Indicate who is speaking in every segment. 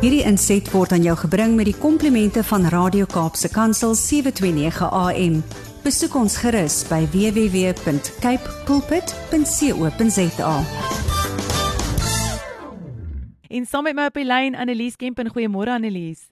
Speaker 1: Hierdie inset word aan jou gebring met die komplimente van Radio Kaapse Kansel 729 AM. Besoek ons gerus by www.cape pulpit.co.za.
Speaker 2: En saam met my op die lyn Annelies Kempen. Goeiemôre Annelies.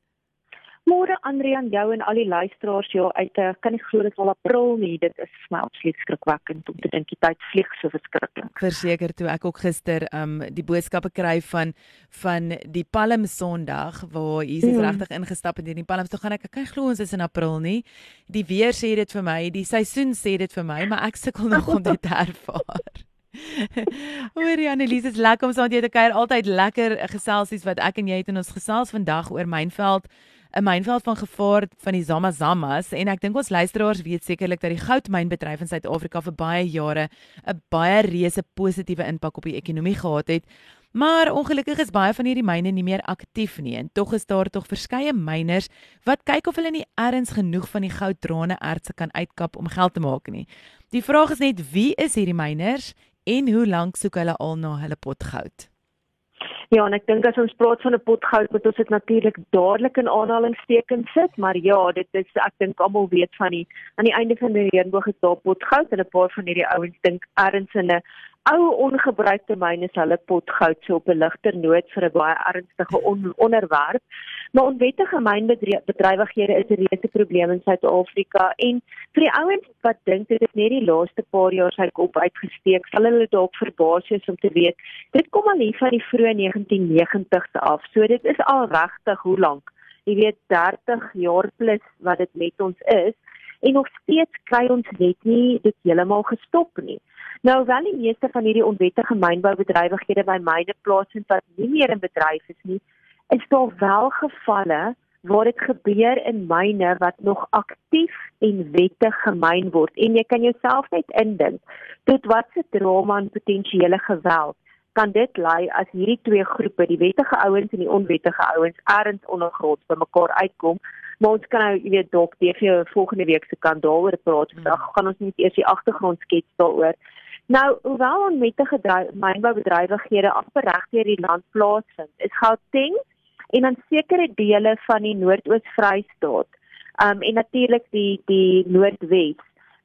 Speaker 3: Môre Andrea aan jou en al die luisteraars ja uit 'n kan nie glo dit is al April nie. Dit is vir my absoluut skrikwekkend om te dink die tyd vlieg so verskriklik.
Speaker 2: Verseker toe ek ook gister um die boodskappe kry van van die Palm Sondag waar Jesus hmm. regtig ingestap het in die Palms. Toe gaan ek ek kan glo ons is in April nie. Die weer sê dit vir my, die seisoen sê dit vir my, maar ek sukkel nog om dit te ervaar. Hoorie Annelies, dit is lekker om saam met jou te kuier. Altyd lekker geselsies wat ek en jy het in ons gesels vandag oor mynveld 'n mynveld van gevaar van die Zamazamas en ek dink ons luisteraars weet sekerlik dat die goudmynbedryf in Suid-Afrika vir baie jare 'n baie reuse positiewe impak op die ekonomie gehad het. Maar ongelukkig is baie van hierdie myne nie meer aktief nie en tog is daar tog verskeie myners wat kyk of hulle nie erns genoeg van die gouddrane ertse kan uitkap om geld te maak nie. Die vraag is net wie is hierdie myners en hoe lank soek hulle al na hulle pot goud?
Speaker 3: Ja, en ek dink as ons praat van 'n pot goud, moet ons dit natuurlik dadelik in aanhalingstekens sit, maar ja, dit is ek dink almal weet van die aan die einde van die reënboog is daar pot goud en 'n paar van hierdie ouens dink erns in 'n ou ongebruikte myn is hulle pot goud so op 'n ligter noot vir 'n baie ernstige on onderwerp. Maar onwettige mynbedrywighede is 'n reuse probleem in Suid-Afrika en vir die ouens wat dink dit het net die laaste paar jaar sy kop uitgesteek, sal hulle dalk verbaas wees om te weet dit kom al hier van die vroeë 1990s af. So dit is al regtig hoe lank? Jy weet 30 jaar plus wat dit met ons is en nog steeds kry ons net nie dit heeltemal gestop nie. Nou wel die meeste van hierdie onwettige mynboubedrywighede by myne plaasvind wat nie meer in bedryf is nie, is daar wel gevalle waar dit gebeur in myne wat nog aktief en wettig gemyn word. En jy kan jouself net indink tot watse drama en potensiële geweld kan dit lei as hierdie twee groepe die wettige ouens en die onwettige ouens erns ondergrond by mekaar uitkom. Maar ons kan nou jy weet dalk TV volgende week se kan daaroor praat. Vandag hmm. gaan ons net eers die agtergrond skets daaroor Nou, hoewel onwettige mynboubedrywighede amper reg deur die land plaasvind, is Gauteng en dan sekere dele van die Noord-Oos-Vrystaat, um en natuurlik die die Noordwes,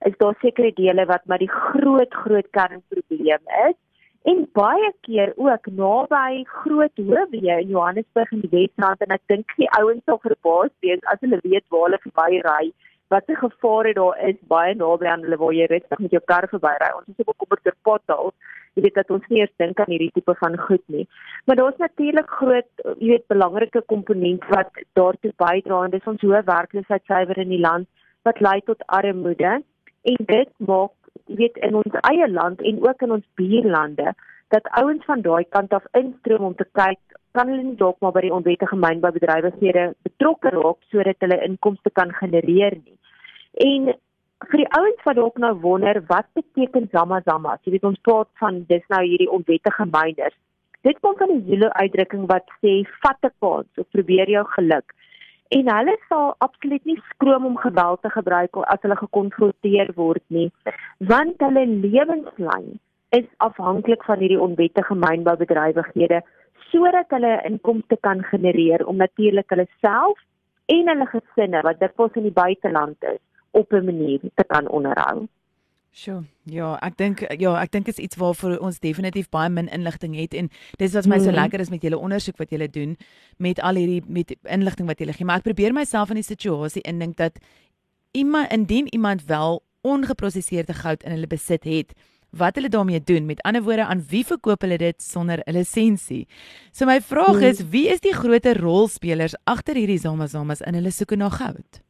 Speaker 3: is daar sekere dele wat maar die groot groot kernprobleem is. En baie keer ook naby groot howe in Johannesburg in die Wesrand en ek dink die ouens sal verbaas wees as hulle weet waar hulle verby ry wat se gevare daar is baie naby aan hulle waar jy rustig met jou kar verbyry. Ons is bekommerd oor potholes. Jy weet dat ons nie eers dink aan hierdie tipe van goed nie. Maar daar's natuurlik groot, jy weet, belangrike komponente wat daartoe bydra en dis ons hoë werkloosheidsyfer in die land wat lei tot armoede en dit maak jy weet in ons eie land en ook in ons buurlande dat ouens van daai kant af instroom om te kyk kan hulle nie dalk maar by die onwettige mynboubedrywighede betrokke raak sodat hulle inkomste kan genereer nie. En vir die ouens wat dalk nou wonder wat beteken Zama Zama? Jy weet ons praat van dis nou hierdie onwettige myners. Dit kom van 'n Zulu uitdrukking wat sê vat 'n kans of probeer jou geluk. En hulle sal absoluut nie skroom om geweld te gebruik as hulle gekonfronteer word nie, want hulle lewenslyn is afhanklik van hierdie onwettige mynboubedrywighede sodat hulle inkomste kan genereer om natuurlik hulle self en hulle gesinne wat dikwels in die buiteland is op 'n manier te kan onderhou.
Speaker 2: Sjoe. Ja, ek dink ja, ek dink is iets waarvoor ons definitief baie min inligting het en dis wat my so mm. lekker is met julle ondersoek wat julle doen met al hierdie met inligting wat julle gee. Maar ek probeer myself in die situasie indink dat iemand indien iemand wel ongeproseserde goud in hulle besit het, wat hulle daarmee doen. Met ander woorde, aan wie verkoop hulle dit sonder 'n lisensie? So my vraag is, wie is die groter rolspelers agter hierdie Zamazamas in hulle soeke na goud?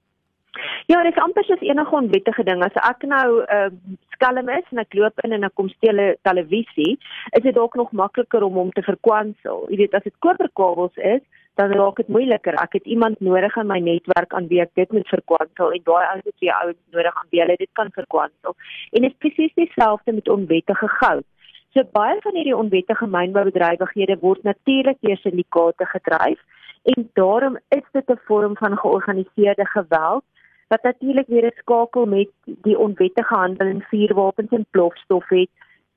Speaker 3: Ja, dit is amper soos enige onwettige ding. As ek nou 'n uh, skelm is en ek loop in en ek kom steel 'n televisie, is dit dalk nog makliker om hom te verkwansel. Jy weet, as dit koperkabels is, dan raak dit moeiliker. Ek het iemand nodig in my netwerk aan wie ek dit moet verkwansel en daai ouens het jy ouens nodig aan wie hulle dit kan verkwansel. En dit is presies dieselfde met onwettige goud. So baie van hierdie onwettige mynboubedrywighede word natuurlik deur syndikaate gedryf en daarom is dit 'n vorm van georganiseerde geweld wat natuurlik weer 'n skakel met die onwettige handel in vuurwapens en plofstof het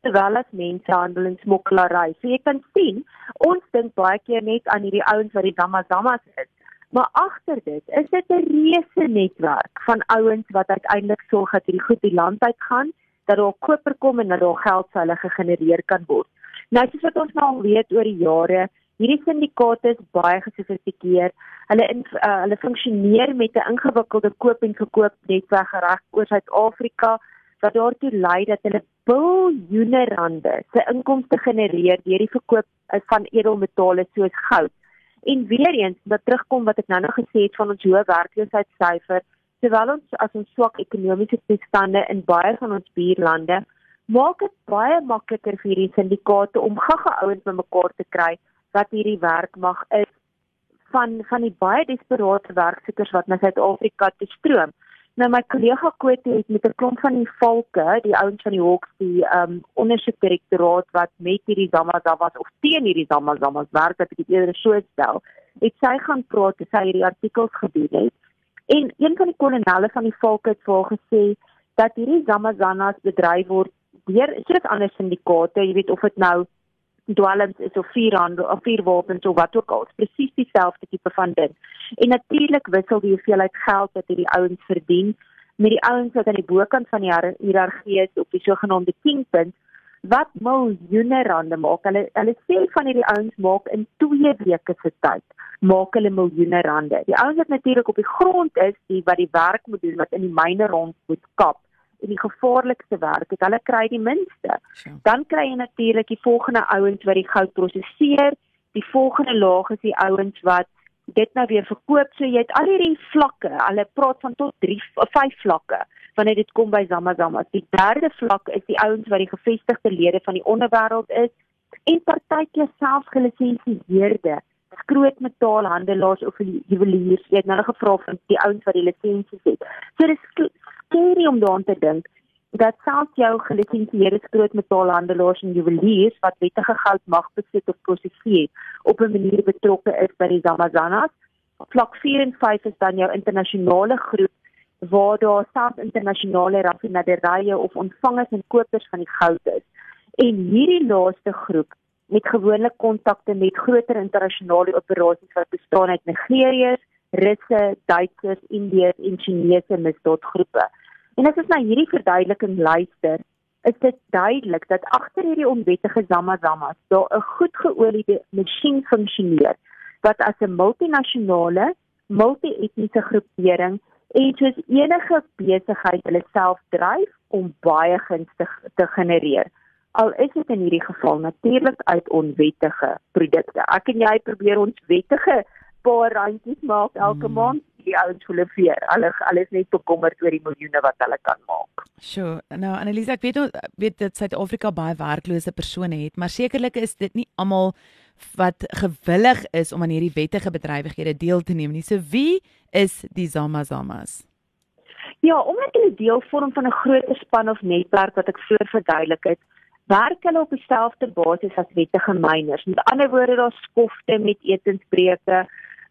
Speaker 3: sowel as mensehandel en smokkelary. So jy kan sien, ons dink baie keer net aan hierdie ouens wat die Zamazamas is. Maar agter dit is dit 'n reuse netwerk van ouens wat uiteindelik sorg dat hierdie goed die land uit gaan, dat daar koper kom en dat daar geld vir hulle gegenereer kan word. Nou soos wat ons nou al weet oor die jare, hierdie syndikaate is baie gesofistikeerd. Hulle in, uh, hulle funksioneer met 'n ingewikkelde koop en verkoop netwerk reg oor Suid-Afrika wat daartoe lei dat hulle biljoene rande se inkomste genereer deur die verkoop van edelmetale soos goud. En weer eens, wat terugkom wat ek nou nog gesê het van ons hoë werkloosheidssyfer, terwyl ons as ons swak ekonomiese toestande in baie van ons buurlande maak dit baie makliker vir hierdie syndikaate om gaga ouens bymekaar te kry wat hierdie werk mag is van van die baie desperate werksoekers wat na Suid-Afrika toe stroom. Nou my kollega Kote het met 'n klomp van die valke, die ouens van die Hawks, die ehm um, ondersoekdirektoraat wat met hierdie Zamazawas of teen hierdie Zamazawas werk, dat ek dit eerder so stel, het sy gaan praat, sy hierdie artikels gedoen het. En een van die kolonelle van die valke het vir gesê dat hierdie Zamazanas bedryf word deur soos ander syndikaate, jy weet of dit nou dwelms is of vuurhandel of vuurwapens of wat ook al, presies dieselfde tipe van ding. En natuurlik wissel die hoeveelheid geld wat hierdie ouens verdien met die ouens wat aan die bokant van die hiërargie is op die sogenaamde kingpins wat miljoene rande maak. Hulle hulle sê van hierdie ouens maak in 2 weke se tyd maak hulle miljoene rande. Die ouens wat natuurlik op die grond is, die wat die werk moet doen, wat in die myne rond moet kap en die gevaarlikste werk, het hulle kry die minste. Dan kry jy natuurlik die volgende ouens wat die goud prosesseer. Die volgende laag is die ouens wat dit nou weer verkoop. So jy het al hierdie vlakke. Hulle praat van tot 3 of 5 vlakke wanneer dit kom by Zamazama. Die derde vlak is die ouens wat die gevestigde lede van die onderwêreld is en partykeer selfs gelisensieerde groot metaalhandelaars of juweliers. Jy het nou gevra van die ouens wat die lisensies het. So dis scary om daaraan te dink dat selfs jou gelisensieerde groot metaalhandelaars en juweliers wat wettige goud mag besit of prosesseer op 'n manier betrokke is by die Zamazanas. Vlak 4 en 5 is dan jou internasionale groep waar daar selfs internasionale raffinaderye of ontvangers en kopers van die goud is. En hierdie laaste groep met gewoonlik kontakte met groter internasionale operasies wat bestaan uit Nigeriërs, Russe, Duitsers, Indiërs en Chinese misdaadgroepe. En as ons na hierdie verduideliking luister, is dit duidelik dat agter hierdie onwettige zamazamas daar 'n goed geoliede masjien funksioneer wat as 'n multinasjonale, multi-etniese groepering en soos enige besigheid hulle self dryf om baie gunstig te genereer. Al is dit in hierdie geval natuurlik uit onwettige produkte. Ek en jy probeer ons wettige paar randjies maak elke hmm. maand die ouens voel veer. Hulle alles net bekommerd oor die miljoene wat hulle kan maak.
Speaker 2: Sjoe. Nou Annelise, ek weet weet dat Suid-Afrika baie werklose persone het, maar sekerlik is dit nie almal wat gewillig is om aan hierdie wettige bedrywighede deel te neem nie. So wie is die Zamazamas?
Speaker 3: Ja, omdat hulle deel vorm van 'n groter span of netwerk wat ek voor verduidelik het, werk hulle op dieselfde basis as wettige myners. Met ander woorde, daar skofte met etensbreuke,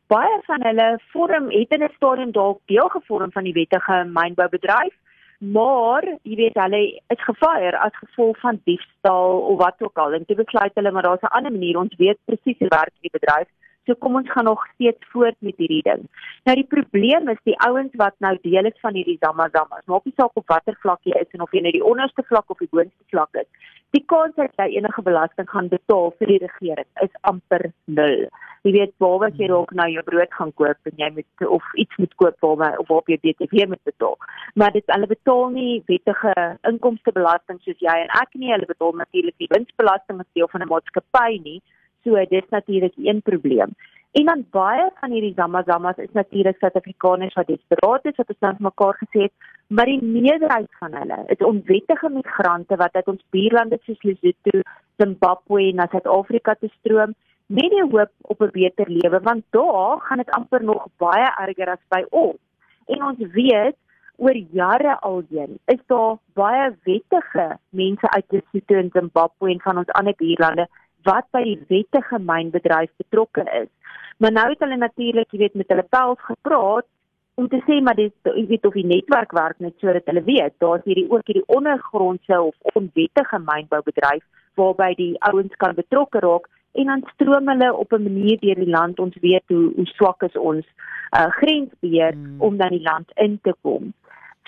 Speaker 3: baie van hulle vorm het in 'n stadium dalk deel gevorm van die wettige mynboubedryf, maar jy weet hulle is gefire as gevolg van diefstal of wat ook al. En dit besluit hulle maar daar's 'n ander manier ons weet presies hoe werk die bedryf. So kom ons gaan nog steeds voort met hierdie ding. Nou die probleem is die ouens wat nou deel is van hierdie zamazamas. Maak nie saak op watter vlak jy is en of jy net die onderste vlak of die boonste vlak is. Die kans dat jy enige belasting gaan betaal vir die regering is amper nul jy weet waar jy dalk nou jou brood gaan koop en jy moet of iets moet koop waar of waar jy BTW moet betaal. Maar dit hulle betaal nie wettige inkomstebelasting soos jy en ek nie. Hulle betaal natuurlik die winsbelasting as deel van 'n maatskappy nie. So dis natuurlik een probleem. En dan baie van hierdie zamazamas is natuurlik Suid-Afrikaners wat desperaat is wat ons nou mekaar gesê het, maar die meerderheid van hulle is onwettige migrante wat uit ons buurlande soos Lesotho, Zimbabwe en Suid-Afrika te stroom met die hoop op 'n beter lewe want daar gaan dit amper nog baie erger as by ons. En ons weet oor jare alheen is daar baie wettige mense uit Lesotho en Zimbabwe en van ons ander buurlande wat by die wettige mynbedryf betrokke is. Maar nou het hulle natuurlik, jy weet, met hulle pels gepraat om te sê maar dit jy weet of die netwerk werk net sodat hulle weet daar's hierdie ook hierdie ondergrondse of onwettige mynboubedryf waarby die ouens kan betrokke raak en dan stroom hulle op 'n manier deur die land ons weet hoe hoe swak is ons uh, grensbeheer hmm. om dan die land in te kom.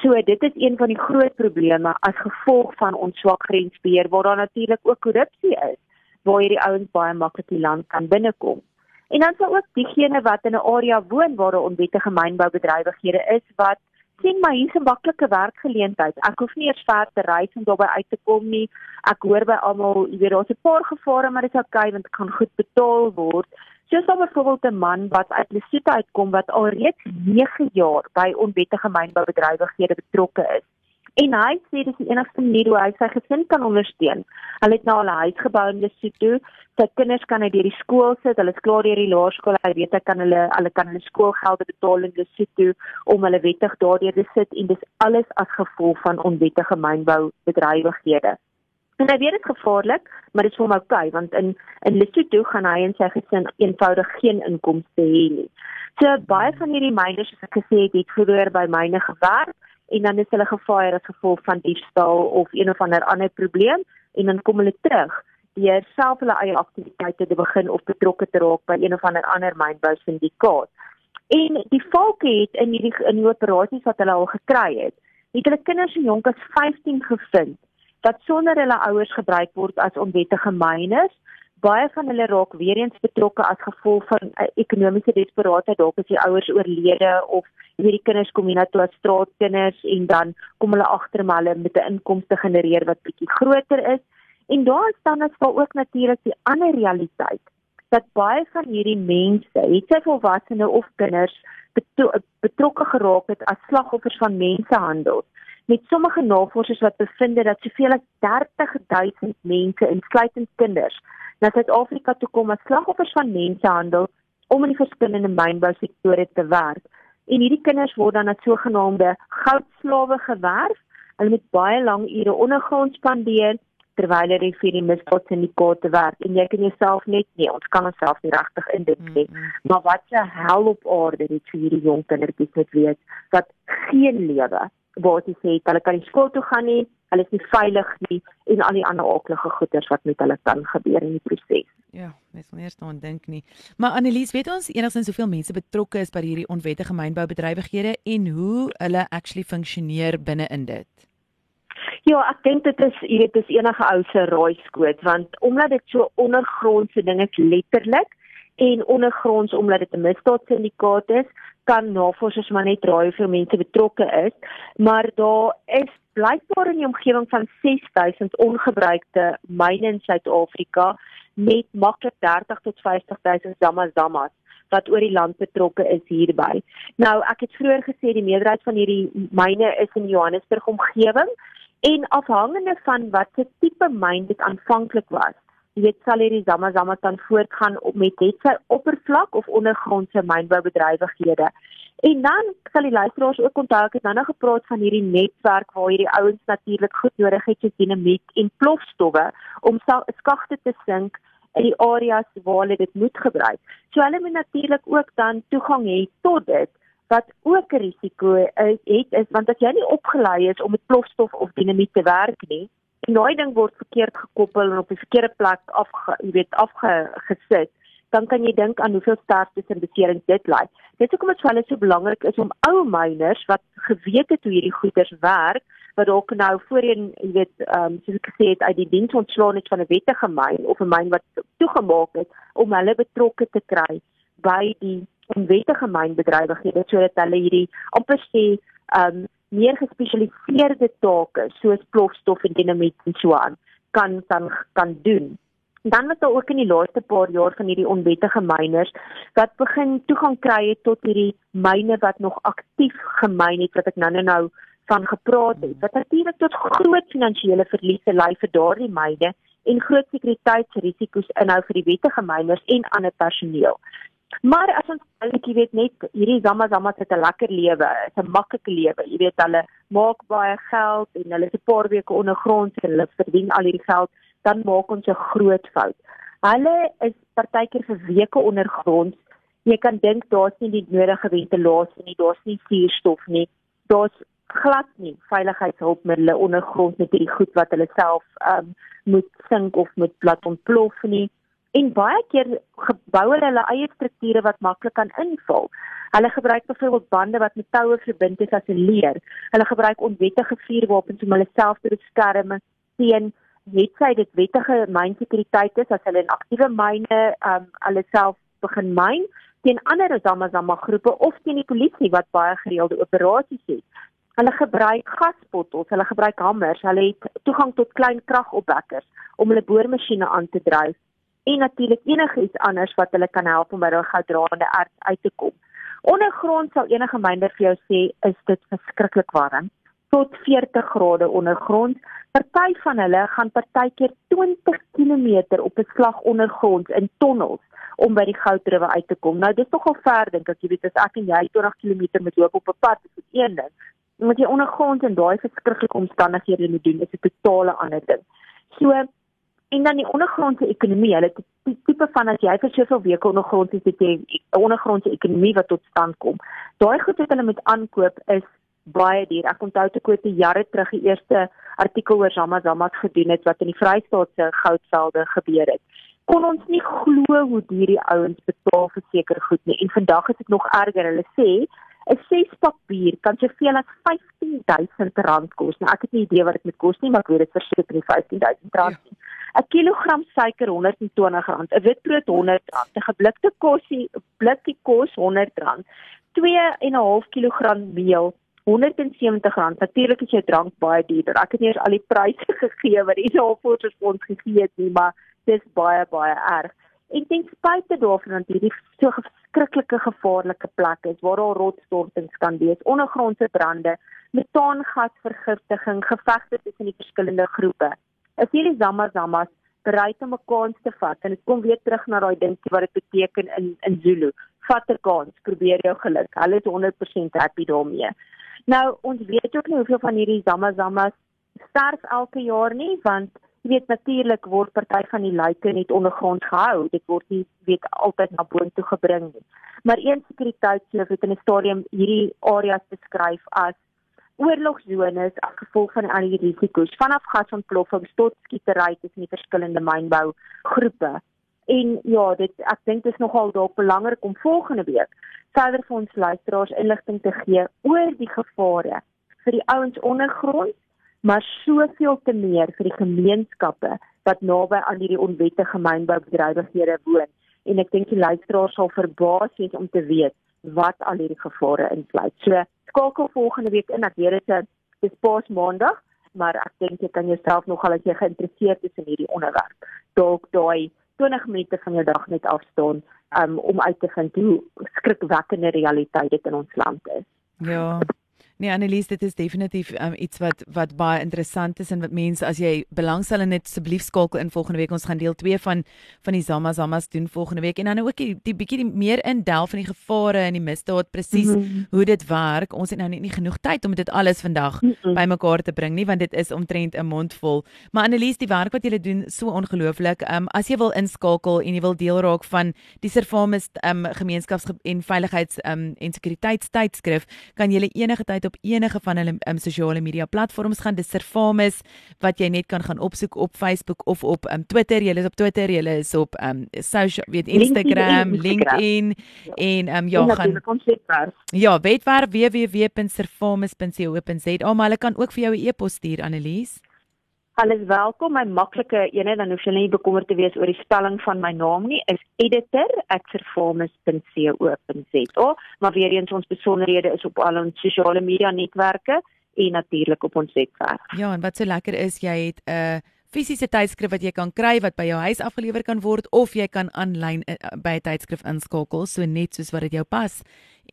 Speaker 3: So dit is een van die groot probleme as gevolg van ons swak grensbeheer waar daar natuurlik ook korrupsie is waar hierdie ouens baie maklik die land kan binnekom. En dan sou ook diegene wat in 'n area woon waar 'n onwettige mynboubedrywighede is wat sien maar hier's 'n maklike werkgeleentheid. Ek hoef nie eers ver te reis om daarby uit te kom nie. Ek hoor by almal, jy weet daar's 'n paar gevare, maar dit is oukei want ek kan goed betaal word. Soos dan byvoorbeeld 'n man wat uit Lesotho uitkom wat al reeds 9 jaar by onwettige mynboubedrywighede betrokke is. En hy sê dis die enigste manier hoe hy sy gesin kan ondersteun. Hulle het nou al 'n huis gebou in Lesotho. Sy kinders kan uit hierdie skool sit. Hulle is klaar deur die laerskool. Hy weet hy kan hulle hulle kan hulle skoolgelde betaal in Lesotho om hulle wettig daardeur te sit en dis alles as gevolg van onwettige mynbou bedrywighede. En hy weet dit gevaarlik, maar dit is vir hom oukei want in in Lesotho gaan hy en sy gesin eenvoudig geen inkomste hê nie. So baie van hierdie myners soos ek gesê het, het vroeër by myne gewerk en dan is hulle gefire as gevolg van diefstal of een of ander ander probleem en dan kom hulle terug deur self hulle eie aktiwiteite te begin of betrokke te raak by een of ander ander mynbou syndikaat. En die valke het in hierdie in die operasies wat hulle al gekry het, het hulle kinders so jonk as 15 gevind wat sonder hulle ouers gebruik word as onwettige myners baie van hulle raak weer eens betrokke as gevolg van uh, ekonomiese desperaatheid. Dalk as die ouers oorlede of hierdie kinders kom hier na toe as straatkinders en dan kom hulle agter maar hulle met 'n inkomste genereer wat bietjie groter is. En daar staan as wel ook natuurlik die ander realiteit dat baie van hierdie mense het sy volwassene of kinders betrokke geraak het as slagoffers van mensehandel met sommige navorsers wat bevind dat soveel as 30000 mense insluitend kinders na Suid-Afrika toe kom as slagoffers van mensehandel om in die verskillende mynbousektore te werk. En hierdie kinders word dan as sogenaamde goudslawe gewerf. Hulle moet baie lang ure ondergrond spandeer terwyl hulle vir die misdaadsyndikaate werk. En jy kan jouself net nee, ons kan onsself nie regtig indink nie. Mm -hmm. Maar wat 'n hel op aarde dit vir hierdie jong kindertjies moet weet wat geen lewe jy sê hulle kan nie skool toe gaan nie, hulle is nie veilig nie en al die ander aaklige goeters wat met hulle kan gebeur in die proses.
Speaker 2: Ja, mens moet eers daaraan dink nie. Maar Annelies, weet ons enigstens hoeveel mense betrokke is by hierdie onwettige mynboubedrywighede en hoe hulle actually funksioneer binne in dit?
Speaker 3: Ja, ek dink dit is jy weet dis enige ou se raaiskoot want omdat dit so ondergrondse ding is letterlik en ondergronds omdat dit 'n misdaadsyndikaat is, kan navorsers maar net raai hoeveel mense betrokke is, maar daar is blykbaar in die omgewing van 6000 ongebruikte myne in Suid-Afrika met maklik 30 tot 50000 zamazamas wat oor die land betrokke is hierby. Nou, ek het vroeër gesê die meerderheid van hierdie myne is in Johannesburg omgewing en afhangende van watter tipe myn dit aanvanklik was, weet sal hierdie zamazamas dan voortgaan met net sy oppervlak of ondergrondse mynboubedrywighede. En dan sal die luisteraars ook onthou ek het nou nog gepraat van hierdie netwerk waar hierdie ouens natuurlik goed nodig het soos dinamiet en plofstowwe om skagte te sink in die areas waar hulle dit moet gebruik. So hulle moet natuurlik ook dan toegang hê tot dit wat ook 'n risiko is, het is want as jy nie opgelei is om met plofstof of dinamiet te werk nie, en daai ding word verkeerd gekoppel en op die verkeerde plek afge, jy weet, afgesit dan kan jy dink aan hoeveel sterftes en beserings dit lei. Dit is hoekom dit vir hulle so belangrik is om ou miners wat geweet het hoe hierdie goeders werk, wat dalk nou voorheen, jy weet, ehm um, soos ek gesê het, uit die diens ontslaan het van 'n wettige myn of 'n myn wat toegemaak het om hulle betrokke te kry by die onwettige mynbedrywighede sodat hulle hierdie amper sê ehm um, meer gespesialiseerde take soos plofstof en dinamiet en so aan kan dan kan doen dan was daar ook in die laaste paar jaar van hierdie onwettige myners wat begin toegang kry het tot hierdie myne wat nog aktief gemyn het wat ek nou nou van gepraat het wat natuurlik tot groot finansiële verliese lei vir daardie myne en groot sekuriteitsrisiko's inhou vir die wettige myners en ander personeel. Maar as ons dink jy weet net hierdie Zama Zama het 'n lekker lewe, 'n maklike lewe. Jy weet hulle maak baie geld en hulle is 'n paar weke ondergrond en hulle verdien al hierdie geld dan maak ons 'n groot fout. Hulle is partykeer vir weke ondergronds, Jy kan dink daar's nie die nodige ventilasie nie, daar's nie suurstof nie. Daar's glad nie veiligheidshulpmiddels ondergrond met hierdie goed wat hulle self um, moet sink of moet laat ontplof nie. En baie keer gebou hulle eie strukture wat maklik kan inval. Hulle gebruik byvoorbeeld bande wat met toue verbind is as 'n leer. Hulle gebruik onwettige vuurwapens om hulle self te beskerm teen net sy dit wettige mynsekuriteit is as hulle in aktiewe myne um hulle self begin myn teen ander Zamazama groepe of teen die polisie wat baie gereelde operasies het. Hulle gebruik gasbottels, hulle gebruik hamers, hulle het toegang tot klein kragopwekkers om hulle boormasjiene aan te dryf en natuurlik enigiets anders wat hulle kan help om by daai goudraande erts uit te kom. Ondergrond sal enige mynder vir jou sê is dit verskriklik warm tot 40 grade ondergrond. Party van hulle gaan partykeer 20 km op 'n slag ondergrond in tonnels om by die goudruwe uit te kom. Nou dis nogal ver dink ek, jy weet as ek en jy 20 km moet loop op 'n pad, is dit een ding. Moet jy ondergrond in daai verskriklike omstandighede moet doen, is 'n totale ander ding. So en dan die ondergrondse ekonomie, hulle tipe van as jy vir soveel weke ondergrond is, het jy 'n ondergrondse ekonomie wat tot stand kom. Daai goed wat hulle moet aankoop is baie duur. Ek onthou te koop jare terug die eerste artikel oor Zamazamas gedoen het wat in die Vrystaat se goudvelde gebeur het. Kon ons nie glo hoe duur die ouens betaal vir seker goed nie. En vandag is dit nog erger. Hulle sê 'n ses pak bier kan soveel as R15000 kos. Nou ek het nie idee wat dit moet kos nie, maar ek weet dit verseker nie R15000 nie. Ja. 'n kilogram suiker R120, 'n witbrood R100, 'n geblikte kosie, blikkie kos R100, 2 en 'n half kilogram meel R170. Natuurlik is jou drank baie duurder. Ek het nie eens al die pryse gegee wat die navorsers ons gegee het nie, maar dis baie baie erg. En ten spyte daarvan dat hierdie so verskriklike gevaarlike plek is waar daar rotsstortings kan wees, ondergrondse brande, metaangasvergiftiging, gevegte tussen die verskillende groepe. Is hierdie zamazamas bereid om 'n kans te vat? En dit kom weer terug na daai dinkie wat dit beteken in in Zulu. Vat 'n kans probeer jou geluk. Hulle is 100% happy daarmee. Nou ons weet ook nie hoeveel van hierdie zamazamas sterf elke jaar nie want jy weet natuurlik word party van die lyke net ondergrond gehou. Dit word nie weet altyd na boontoe gebring nie. Maar een sekuriteitshoof het in 'n stadium hierdie areas beskryf as oorlogsones as gevolg van al die risiko's. Vanaf gasontploffings tot skietery tussen die verskillende mynbou groepe. En ja, dit ek dink dit is nogal dalk belangrik om volgende week verder vir ons luisteraars inligting te gee oor die gevare vir die ouens ondergrond, maar soveel te meer vir die gemeenskappe wat naby aan hierdie onwettige mynboubedrywighede woon. En ek dink die luisteraars sal verbaas wees om te weet wat al hierdie gevare insluit. So skakel volgende week in. Ek weet dit is pas maandag, maar ek dink jy kan jouself nogal as jy geïnteresseerd is in hierdie onderwerp, dalk daai 20 minute van jou dag net afstaan um, om uit te vind hoe skrikwekkende realiteit dit in ons land is.
Speaker 2: Ja. Nee Annelies, dit is definitief um, iets wat wat baie interessant is en wat mense as jy belangstel in net asseblief skakel in volgende week ons gaan deel 2 van van die Zama Zamas doen volgende week en dan ook die, die bietjie meer in delf van die gevare en die misdaad presies mm -hmm. hoe dit werk. Ons het nou net nie genoeg tyd om dit alles vandag mm -hmm. bymekaar te bring nie want dit is omtrent 'n mond vol. Maar Annelies, die werk wat jy doen so ongelooflik. Um as jy wil inskakel en jy wil deel raak van die Servamus um gemeenskaps en veiligheids um en sekuriteitstydskrif, kan jy enige tyd op enige van hulle um, sosiale media platforms gaan dis Servamus wat jy net kan gaan opsoek op Facebook of op um, Twitter. Jy is op Twitter, jy is op um social weet Instagram, LinkedIn, LinkedIn en um ja, gaan Ja, wetwerf www.servamus.co.za. Maar hulle kan ook vir jou 'n e-pos stuur Annelies.
Speaker 3: Alles welkom. My maklike ene dan hoef jy nie bekommerd te wees oor die spelling van my naam nie. Is editor@performance.co.za. Maar weer eens ons besonderhede is op al ons sosiale media netwerke en natuurlik op ons webwerf.
Speaker 2: Ja, en wat so lekker is, jy het 'n uh, fisiese tydskrif wat jy kan kry wat by jou huis afgelewer kan word of jy kan aanlyn uh, by 'n tydskrif inskakel, so net soos wat dit jou pas.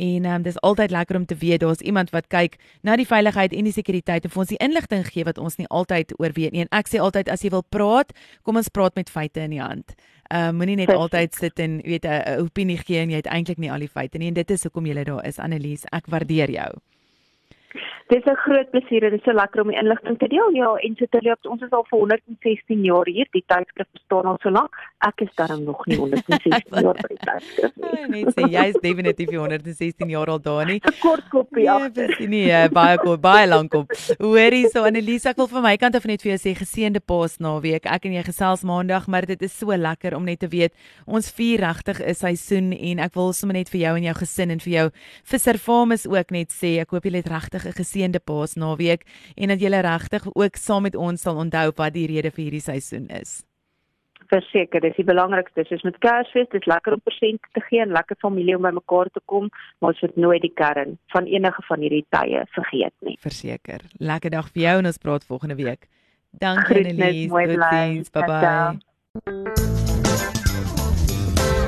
Speaker 2: En um, dis altyd lekker om te weet daar's iemand wat kyk na die veiligheid en die sekuriteit en vir ons die inligting gee wat ons nie altyd oor weet nie. En ek sê altyd as jy wil praat, kom ons praat met feite in die hand. Ehm uh, moenie net altyd sit en weet 'n opinie gee en jy het eintlik nie al die feite nie. En dit is hoekom jy daar is, Annelies. Ek waardeer jou.
Speaker 3: Dis 'n groot plesier en dit is so lekker om die inligting te deel. Ja, en so terloops, ons is al vir 116 jaar hier. Die tydskrif bestaan al so lank. Ek is dan nog nie 116 jaar by die tydskrif nie.
Speaker 2: Nee, sê jy is definitief 116 jaar al daar nie.
Speaker 3: 'n Kort koppie
Speaker 2: Ja, presies nie, uh, baie kort, baie lank op. Hoorie, so Annelise, ek wil van my kant af net vir jou sê geseënde Paasnaweek. Ek en jy gesels Maandag, maar dit is so lekker om net te weet ons vier regtig 'n seisoen en ek wil sommer net vir jou en jou gesin en vir jou Visser Farmers ook net sê ek hoop julle het regtig 'n geseënde Paasnaweek en dat julle regtig ook saam met ons sal onthou wat die rede vir hierdie seisoen is.
Speaker 3: Verseker, dis die belangrikste. Soos met Kersfees, dis lekker om persente te gee en lekker familie om bymekaar te kom, maar ons moet nooit die kern van enige van hierdie tye vergeet nie.
Speaker 2: Verseker. Lekker dag vir jou en ons praat volgende week. Dankie Annelies. Totsiens. Bye bye.
Speaker 3: ciao.